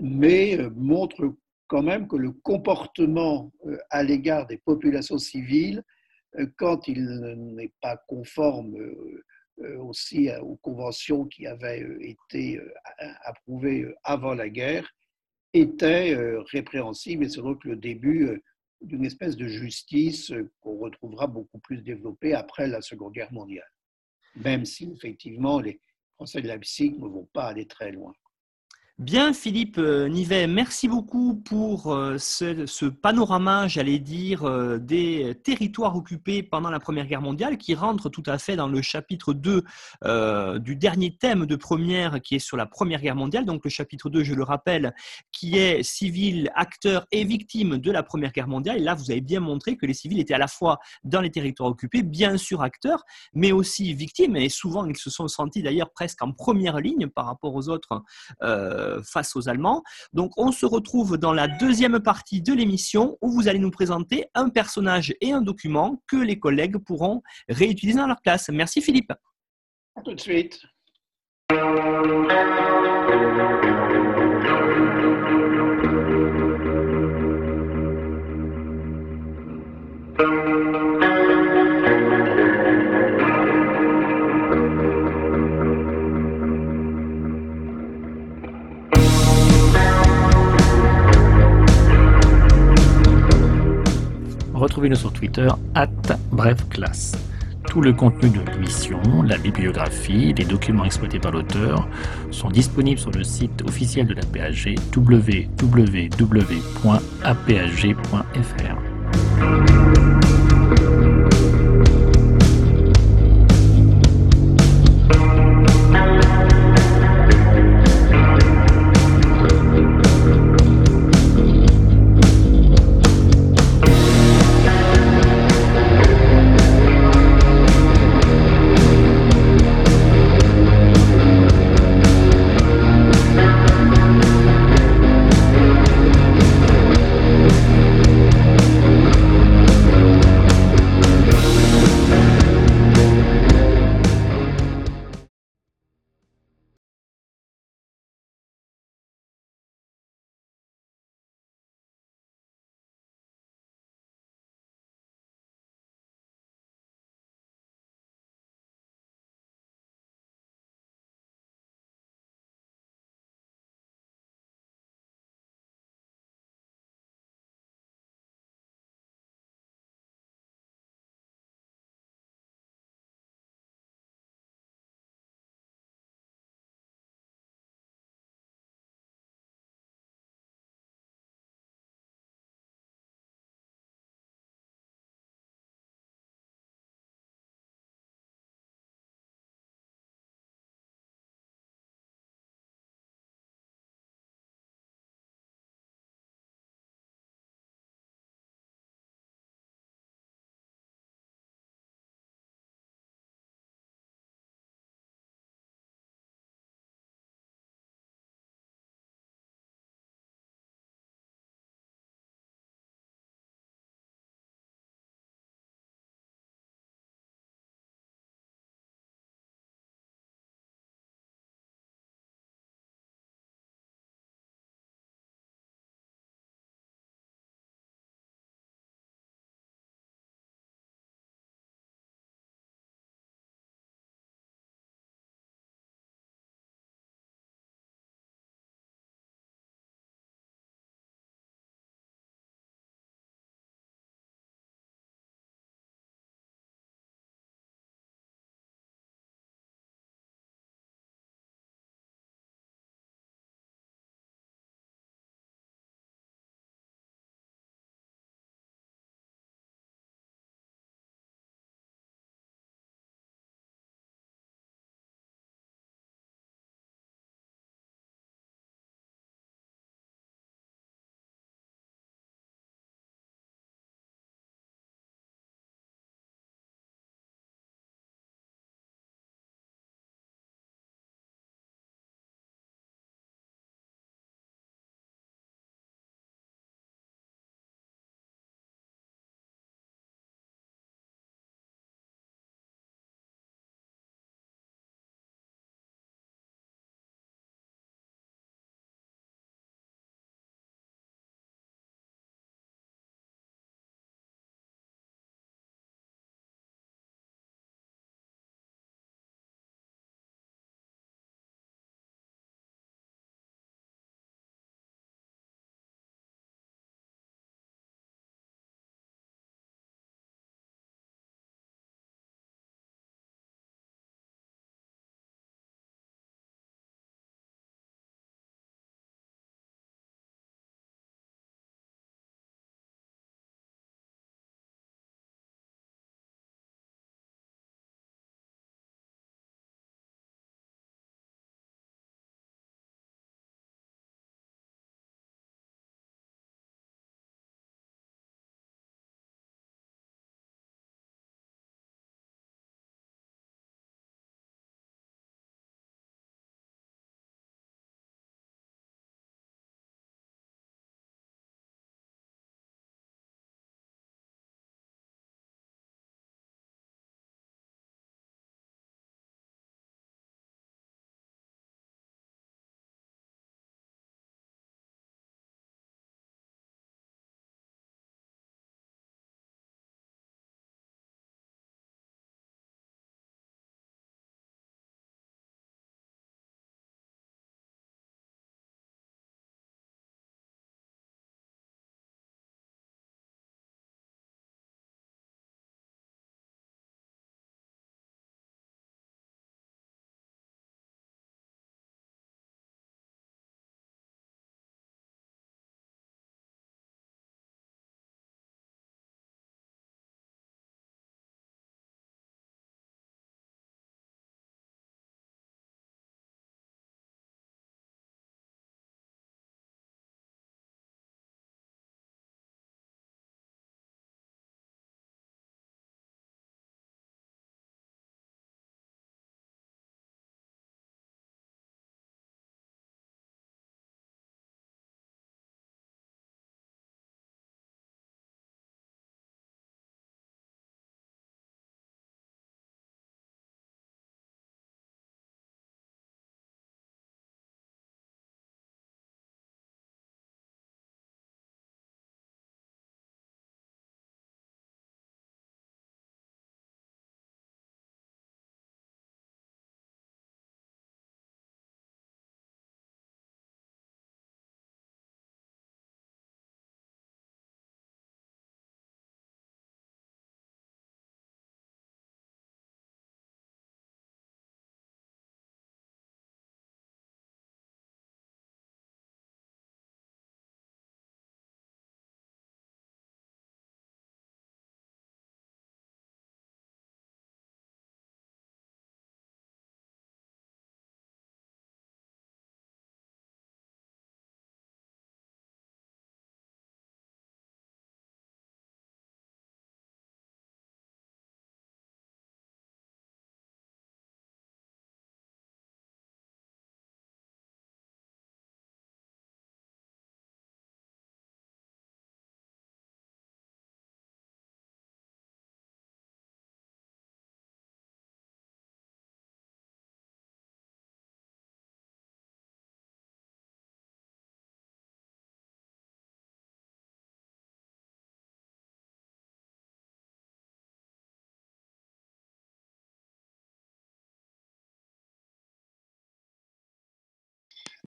B: mais euh, montre quand même que le comportement euh, à l'égard des populations civiles, euh, quand il n'est pas conforme aussi aux conventions qui avaient été approuvées avant la guerre, était répréhensible. Et c'est donc le début d'une espèce de justice qu'on retrouvera beaucoup plus développée après la Seconde Guerre mondiale, même si effectivement les Français de Leipzig ne vont pas aller très loin.
A: Bien, Philippe euh, Nivet, merci beaucoup pour euh, ce, panorama, j'allais dire, euh, des territoires occupés pendant la Première Guerre mondiale, qui rentre tout à fait dans le chapitre 2 du dernier thème de première, qui est sur la Première Guerre mondiale. Donc le chapitre 2, je le rappelle, qui est civils, acteurs et victimes de la Première Guerre mondiale. Et là, vous avez bien montré que les civils étaient à la fois dans les territoires occupés, bien sûr acteurs, mais aussi victimes. Et souvent, ils se sont sentis d'ailleurs presque en première ligne par rapport aux autres. Face aux Allemands. Donc on se retrouve dans la deuxième partie de l'émission où vous allez nous présenter un personnage et un document que les collègues pourront réutiliser dans leur classe. Merci Philippe.
B: À tout de suite.
C: Retrouvez-nous sur Twitter, at brefclasse. Tout le contenu de l'émission, la bibliographie, les documents exploités par l'auteur sont disponibles sur le site officiel de la PAG www.apag.fr.